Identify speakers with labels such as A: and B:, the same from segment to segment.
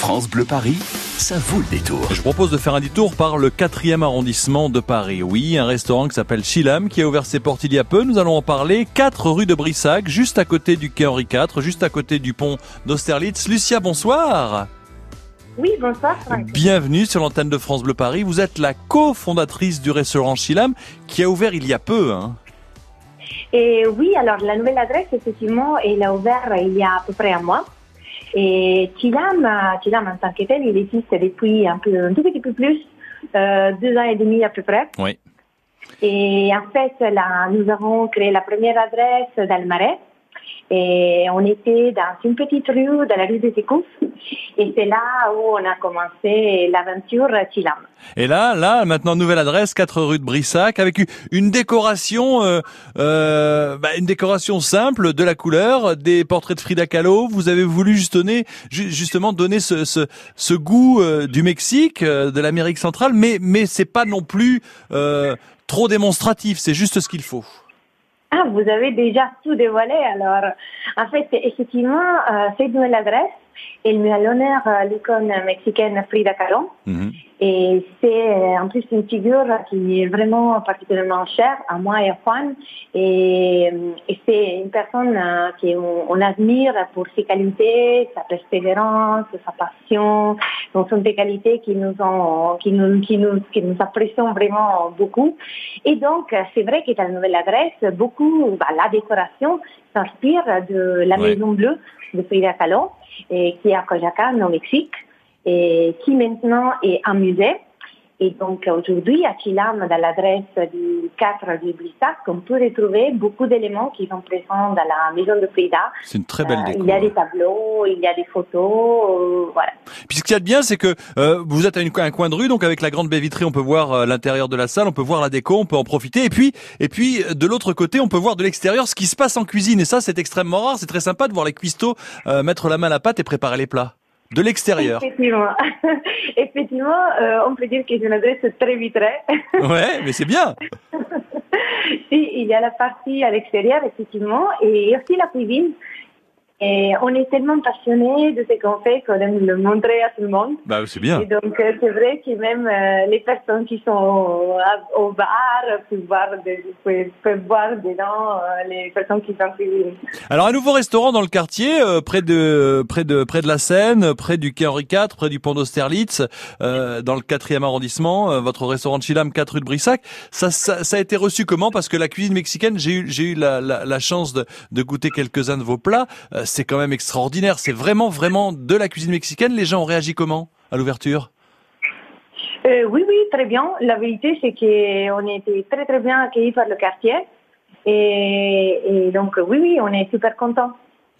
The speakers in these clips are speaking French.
A: France Bleu Paris, ça vaut le détour.
B: Je propose de faire un détour par le 4e arrondissement de Paris. Oui, un restaurant qui s'appelle Chilam qui a ouvert ses portes il y a peu. Nous allons en parler. 4 rue de Brissac, juste à côté du quai Henri IV, juste à côté du pont d'Austerlitz. Lucia, bonsoir.
C: Oui, bonsoir Franck.
B: Bienvenue sur l'antenne de France Bleu Paris. Vous êtes la cofondatrice du restaurant Chilam qui a ouvert il y a peu. Hein.
C: Et oui, alors la nouvelle adresse, effectivement, elle a ouvert il y a à peu près un mois. Et Chilam, Chilam en tant que tel, il existe depuis un, peu, un tout petit peu plus, euh, deux ans et demi à peu près.
B: Oui.
C: Et en fait, là, nous avons créé la première adresse dans le Marais. Et on était dans une petite rue, dans la rue des Écoufs. Et c'est là où on a commencé l'aventure Chilam.
B: Et là, là, maintenant nouvelle adresse, 4 rue de Brissac, avec une décoration, euh, euh, bah, une décoration simple, de la couleur, des portraits de Frida Kahlo. Vous avez voulu justement donner ce, ce, ce goût euh, du Mexique, euh, de l'Amérique centrale, mais mais c'est pas non plus trop démonstratif. C'est juste ce qu'il faut.
C: Ah, vous avez déjà tout dévoilé alors. En fait, effectivement, euh, cette nouvelle adresse, elle met à l'honneur euh, l'icône mexicaine Frida Kahlo.
B: Mhm.
C: Et c'est euh, en plus une figure qui est vraiment particulièrement chère à moi et à Juan. Et, euh, et c'est une personne qu'on on admire pour ses qualités, sa persévérance, sa passion. Donc, ce sont des qualités qui nous ont, qui nous, qui nous, qui nous apprécions vraiment beaucoup. Et donc, c'est vrai que dans la nouvelle adresse, beaucoup, bah, la décoration s'inspire de la
B: Ouais.
C: Maison Bleue de Frida Kahlo, et qui est à Coyoacán, au Mexique et qui maintenant est un musée. Et donc aujourd'hui, à Chilam, dans l'adresse du 4 du Blissac, on peut retrouver beaucoup d'éléments qui sont présents dans la maison de Frida.
B: C'est une très belle
C: Euh,
B: déco.
C: il y a des tableaux, il y a des photos, euh, voilà.
B: Puis ce qu'il y a de bien, c'est que euh, vous êtes à une- un coin de rue, donc avec la grande baie vitrée, on peut voir euh, l'intérieur de la salle, on peut voir la déco, on peut en profiter. Et puis, et puis euh, de l'autre côté, on peut voir de l'extérieur ce qui se passe en cuisine. Et ça, c'est extrêmement rare. C'est très sympa de voir les cuistots euh, mettre la main à la pâte et préparer les plats de l'extérieur.
C: Effectivement, effectivement euh, on peut dire que c'est une adresse très vitrée.
B: Ouais, mais c'est bien.
C: si, il y a la partie à l'extérieur, effectivement, et aussi la cuisine. Et on est tellement passionnés de ce qu'on fait qu'on aime le montrer à tout le monde.
B: Bah, c'est bien.
C: Et donc, euh, c'est vrai que même euh, les personnes qui sont au, bar peuvent voir, des- peuvent, dedans euh, les personnes qui sont cuisine.
B: Alors un nouveau restaurant dans le quartier, euh, près de près de près de la Seine, près du quai Henri IV, près du pont d'Austerlitz, dans le quatrième arrondissement. votre restaurant de Chilam, 4 rue de Brissac. Ça, ça, ça a été reçu comment? Parce que la cuisine mexicaine, j'ai eu j'ai eu la, la, la chance de, de goûter quelques-uns de vos plats. C'est quand même extraordinaire. C'est vraiment vraiment de la cuisine mexicaine. Les gens ont réagi comment à l'ouverture?
C: Euh, oui, oui, très bien. La vérité, c'est qu'on était très, très bien accueillis par le quartier. Et, et donc, oui, oui, on est super contents.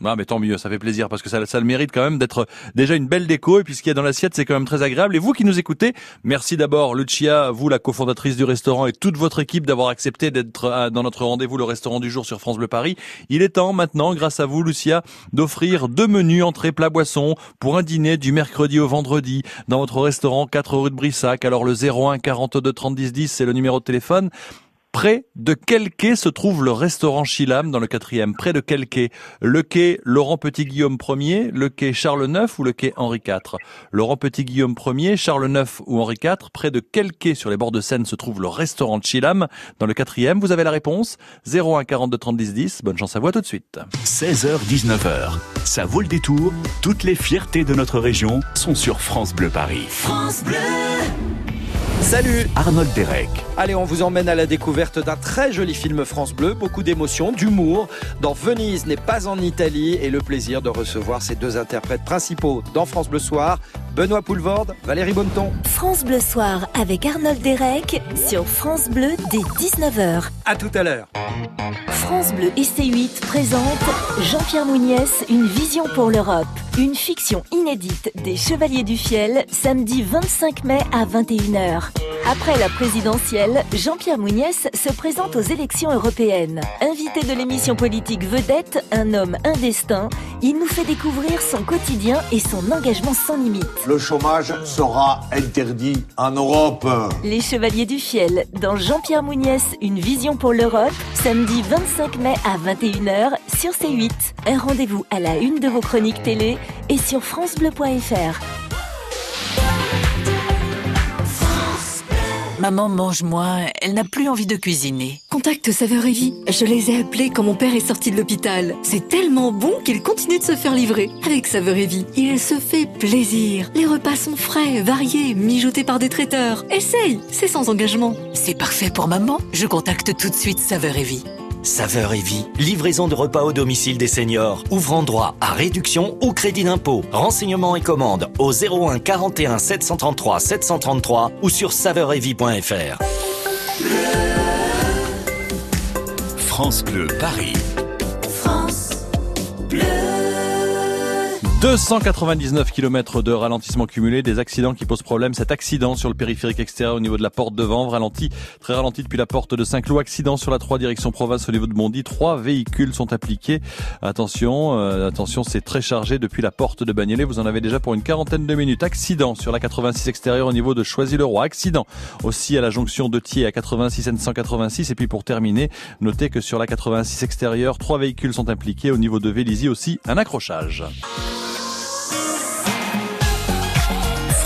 B: Ah mais tant mieux, ça fait plaisir parce que ça, ça le mérite quand même d'être déjà une belle déco et puis ce qu'il y a dans l'assiette c'est quand même très agréable. Et vous qui nous écoutez, merci d'abord Lucia, vous la cofondatrice du restaurant et toute votre équipe d'avoir accepté d'être euh, dans notre rendez-vous le restaurant du jour sur France Bleu Paris. Il est temps maintenant, grâce à vous Lucia, d'offrir deux menus entrée plat boisson pour un dîner du mercredi au vendredi dans votre restaurant 4 rue de Brissac. Alors le 01 42 30 10 10 c'est le numéro de téléphone. Près de quel quai se trouve le restaurant Chilam dans le quatrième? Près de quel quai? Le quai Laurent Petit-Guillaume Ier, le quai Charles IX ou le quai Henri IV Laurent Petit-Guillaume Ier, Charles IX ou Henri IV Près de quel quai sur les bords de Seine se trouve le restaurant Chilam dans le quatrième? Vous avez la réponse 01 42 30 10 10. Bonne chance à vous à tout de suite.
A: 16h-19h, ça vaut le détour. Toutes les fiertés de notre région sont sur France Bleu Paris.
D: Salut
A: Arnold Derek.
D: Allez, on vous emmène à la découverte d'un très joli film France Bleu, beaucoup d'émotions, d'humour. Dans Venise n'est pas en Italie et le plaisir de recevoir ces deux interprètes principaux dans France Bleu Soir, Benoît Poulvorde, Valérie Bonneton.
E: France Bleu Soir avec Arnold Derek sur France Bleu dès 19h.
D: À tout à l'heure.
E: France Bleu et C8 présente Jean-Pierre Mouniès, une vision pour l'Europe. Une fiction inédite des Chevaliers du Fiel, samedi 25 mai à 21h. Après la présidentielle, Jean-Pierre Mouniès se présente aux élections européennes. Invité de l'émission politique Vedette, un homme, un destin, il nous fait découvrir son quotidien et son engagement sans limite.
F: Le chômage sera interdit en Europe.
E: Les Chevaliers du Fiel, dans Jean-Pierre Mouniès, une vision pour l'Europe, samedi 25 mai à 21h sur C8. Un rendez-vous à la une de vos chroniques télé et sur francebleu.fr.
G: Maman mange moins, elle n'a plus envie de cuisiner.
H: Contacte Saveur et Vie. Je les ai appelés quand mon père est sorti de l'hôpital. C'est tellement bon qu'il continue de se faire livrer. Avec Saveur et Vie, il se fait plaisir. Les repas sont frais, variés, mijotés par des traiteurs. Essaye, c'est sans engagement.
G: C'est parfait pour maman. Je contacte tout de suite Saveur et Vie.
I: Saveur et vie, livraison de repas au domicile des seniors, ouvrant droit à réduction ou crédit d'impôt. Renseignements et commandes au 01 41 733 733 ou sur saveuretvie.fr.
A: France Bleu Paris.
B: 299 km de ralentissement cumulé, des accidents qui posent problème. Cet accident sur le périphérique extérieur au niveau de la porte de ralenti, très ralenti depuis la porte de Saint-Cloud. Accident sur la 3 direction province au niveau de Bondy. Trois véhicules sont appliqués. Attention, euh, attention, c'est très chargé depuis la porte de Bagnolet. Vous en avez déjà pour une quarantaine de minutes. Accident sur la 86 extérieure au niveau de Choisy-le-Roi. Accident aussi à la jonction de Thiers à 86 N186. Et puis pour terminer, notez que sur la 86 extérieure, trois véhicules sont impliqués. Au niveau de Vélizy aussi, un accrochage.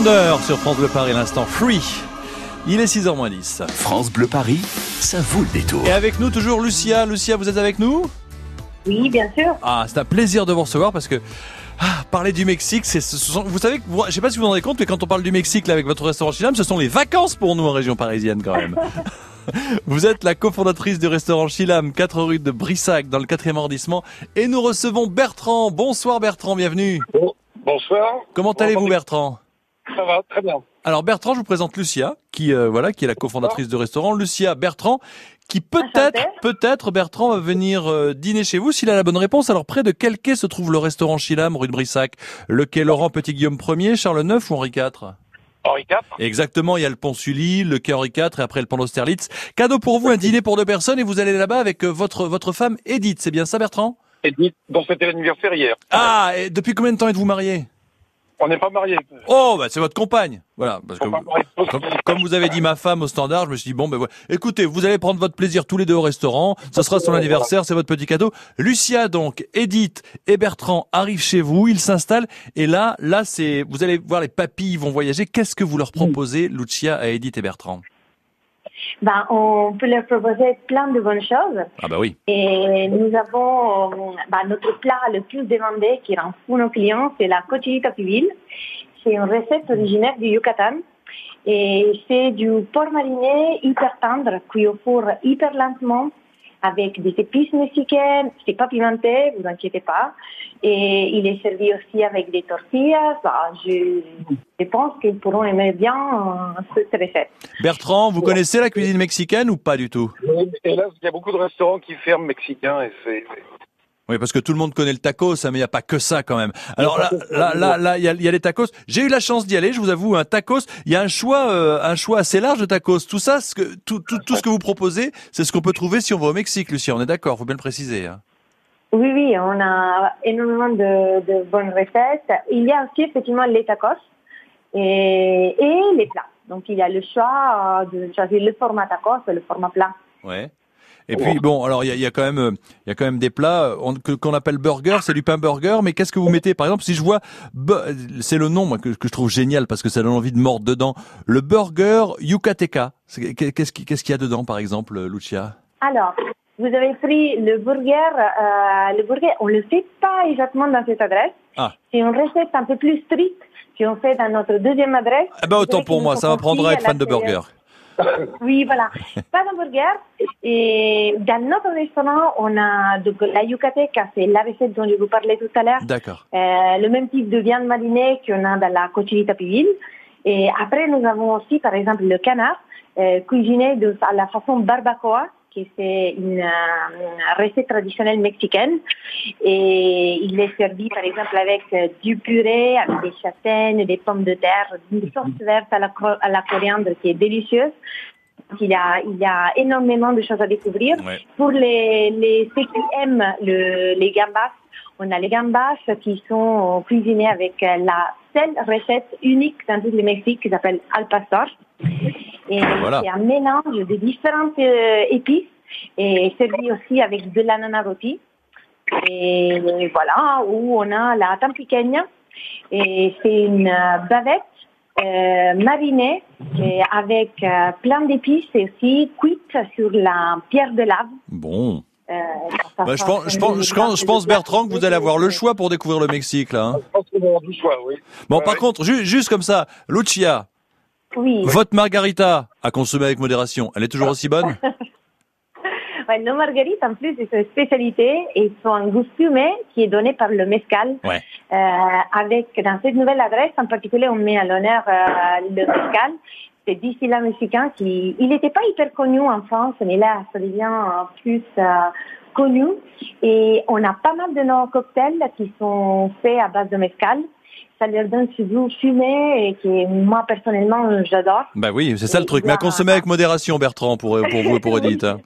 B: Wonder sur France Bleu Paris, l'instant Free. Il est 6h moins 10.
A: France Bleu Paris, ça vaut le détour.
B: Et avec nous toujours Lucia. Lucia, vous êtes avec nous?
C: Oui, bien sûr.
B: Ah, c'est un plaisir de vous recevoir parce que ah, parler du Mexique, c'est, vous savez, que je sais pas si vous vous en rendez compte, mais quand on parle du Mexique là avec votre restaurant Chilam, ce sont les vacances pour nous en région parisienne quand même. Vous êtes la cofondatrice du restaurant Chilam, 4 rue de Brissac, dans le 4e arrondissement. Et nous recevons Bertrand. Bonsoir Bertrand, bienvenue.
J: Bonsoir.
B: Comment allez-vous Bertrand?
J: Ça va, très bien.
B: Alors Bertrand, je vous présente Lucia, qui euh, voilà, qui est la cofondatrice du restaurant. Lucia Bertrand, qui peut-être, peut-être Bertrand va venir euh, dîner chez vous s'il a la bonne réponse. Alors près de quel quai se trouve le restaurant Chilam, rue de Brissac? Le quai Laurent Petit Guillaume 1er, Charles IX ou Henri IV
J: Henri IV.
B: Exactement, il y a le pont Sully, le quai Henri IV et après le pont d'Austerlitz. Cadeau pour vous, un dîner pour deux personnes et vous allez là-bas avec euh, votre votre femme Edith. C'est bien ça Bertrand?
J: Edith, dont c'était l'anniversaire hier.
B: Ah, et depuis combien de temps êtes-vous mariés
J: On n'est pas mariés.
B: Oh, bah c'est votre compagne. Voilà, parce que vous- comme, comme vous avez dit ma femme au standard, je me suis dit bon ben voilà. Écoutez, vous allez prendre votre plaisir tous les deux au restaurant. Ce sera son anniversaire, c'est votre petit cadeau. Lucia donc, Edith et Bertrand arrivent chez vous, ils s'installent et là, là c'est, vous allez voir les papilles vont voyager. Qu'est-ce que vous leur proposez, Lucia, à Edith et Bertrand?
C: Ben, on peut leur proposer plein de bonnes choses.
B: Ah bah oui.
C: Et nous avons ben, notre plat le plus demandé qui rend fou nos clients, c'est la cochinita pibil. C'est une recette originaire du Yucatan. Et c'est du porc mariné hyper tendre, cuit au four hyper lentement, avec des épices mexicaines. C'est pas pimenté, vous inquiétez pas. Et il est servi aussi avec des tortillas. Ben, je, je pense qu'ils pourront aimer bien euh, cette recette.
B: Bertrand, vous connaissez la cuisine mexicaine ou pas du tout?
J: Là, il y a beaucoup de restaurants qui ferment mexicains et c'est.
B: Oui, parce que tout le monde connaît le tacos, hein, mais il n'y a pas que ça quand même. Alors là, là, là, là, il y a, il y a les tacos. J'ai eu la chance d'y aller, je vous avoue, un tacos. Il y a un choix, euh, un choix assez large de tacos. Tout ça, ce que, tout, tout, tout ce que vous proposez, c'est ce qu'on peut trouver si on va au Mexique, Lucie. On est d'accord, faut bien le préciser. hein.
C: Oui, oui, on a énormément de, de bonnes recettes. Il y a aussi effectivement les tacos et, et les plats. Donc il y a le choix euh, de choisir le format tacos et le format plat.
B: Ouais. Et puis bon, alors il y a, il y a quand même, euh, il y a quand même des plats euh, on- que- qu'on appelle burger, c'est du pain burger. Mais qu'est-ce que vous mettez? Par exemple, si je vois, c'est le nom moi, que, que je trouve génial parce que ça donne envie de mordre dedans. Le burger yucateca. C'est- Qu'est-ce qui- qu'est-ce qu'il y a dedans, par exemple, euh, Lucia?
C: Alors, vous avez pris le burger. euh, le burger, on le fait pas exactement dans cette adresse.
B: Ah.
C: C'est une recette un peu plus stricte qu'on fait dans notre deuxième adresse.
B: Eh ben autant pour moi, ça m'apprendra à être fan de burger.
C: Oui, voilà. Pas d'hamburger. Et dans notre restaurant, on a donc la yucateca, c'est la recette dont je vous parlais tout à l'heure.
B: D'accord.
C: Euh, le même type de viande marinée qu'on a dans la cochinita pibil. Et après, nous avons aussi, par exemple, le canard, euh, cuisiné de, à la façon barbacoa, qui c'est une, euh, recette traditionnelle mexicaine. Et il est servi, par exemple, avec euh, du purée, avec des châtaignes, des pommes de terre, une sauce verte à la, à la coriandre qui est délicieuse. Il y a, il y a énormément de choses à découvrir. Pour les, les ceux qui aiment le, les gambas, on a les gambas qui sont cuisinés avec euh, la seule recette unique dans tout le Mexique qui s'appelle al pastor. Et
B: Voilà.
C: c'est un mélange de différentes euh, épices et servi aussi avec de l'ananas rôti. Et voilà, où on a la tampiqueña. Et c'est une euh, bavette euh, marinée et avec euh, plein d'épices et aussi cuite sur la pierre de lave.
B: Bon.
C: Euh,
B: Bah, je, pense, je, pense, je, pense, je pense, Bertrand, que vous allez avoir le choix pour découvrir le Mexique, là. hein.
J: Je pense qu'on va avoir du choix, oui.
B: Bon, par contre, ju- juste comme ça, Lucia,
C: Oui.
B: votre margarita à consommer avec modération, elle est toujours aussi bonne?
C: Ouais, nos marguerites, en plus, c'est une spécialité et sont un goût fumé qui est donné par le mezcal.
B: Ouais.
C: Euh, avec, dans cette nouvelle adresse, en particulier, on met à l'honneur euh, le mezcal. C'est distillat mexicain qui, il n'était pas hyper connu en France, mais là, ça devient plus euh, connu. Et on a pas mal de nos cocktails qui sont faits à base de mezcal. Ça leur donne ce goût fumé et que moi, personnellement, j'adore.
B: Bah oui, c'est ça le truc. Mais à consommer avec modération, Bertrand, pour, pour vous et pour Edith. hein.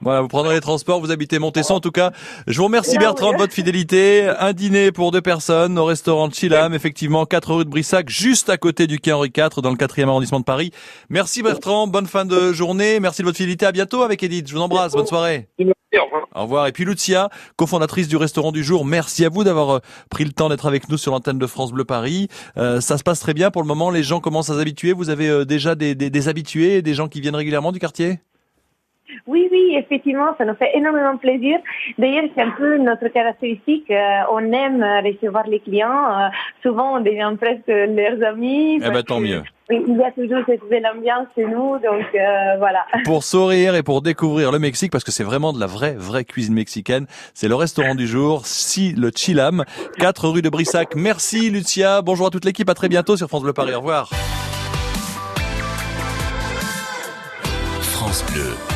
B: Voilà, vous prendrez les transports, vous habitez Montesson en tout cas. Je vous remercie Bertrand de votre fidélité. Un dîner pour deux personnes au restaurant de Chilam, effectivement, 4 rue de Brissac, juste à côté du quai Henri IV, dans le 4e arrondissement de Paris. Merci Bertrand, bonne fin de journée, merci de votre fidélité, à bientôt avec Edith, je vous embrasse, bonne soirée.
J: Au revoir.
B: Au revoir. Et puis Lucia, cofondatrice du restaurant du jour, merci à vous d'avoir euh, pris le temps d'être avec nous sur l'antenne de France Bleu Paris. Euh, ça se passe très bien pour le moment. Les gens commencent à s'habituer. Vous avez euh, déjà des, des, des habitués, des gens qui viennent régulièrement du quartier?
C: Oui, oui, effectivement, ça nous fait énormément plaisir. D'ailleurs, c'est un peu notre caractéristique. euh, on aime recevoir les clients. euh, souvent, on devient presque leurs amis.
B: Eh ben, tant
C: que,
B: mieux.
C: Oui, il y a toujours cette belle ambiance chez nous, donc euh, voilà.
B: Pour sourire et pour découvrir le Mexique, parce que c'est vraiment de la vraie, vraie cuisine mexicaine. C'est le restaurant du jour, Si le Chilam, 4 rue de Brissac. Merci Lucia. Bonjour à toute l'équipe. À très bientôt sur France Bleu Paris. Au revoir.
A: France Bleu Paris.
E: France Bleu.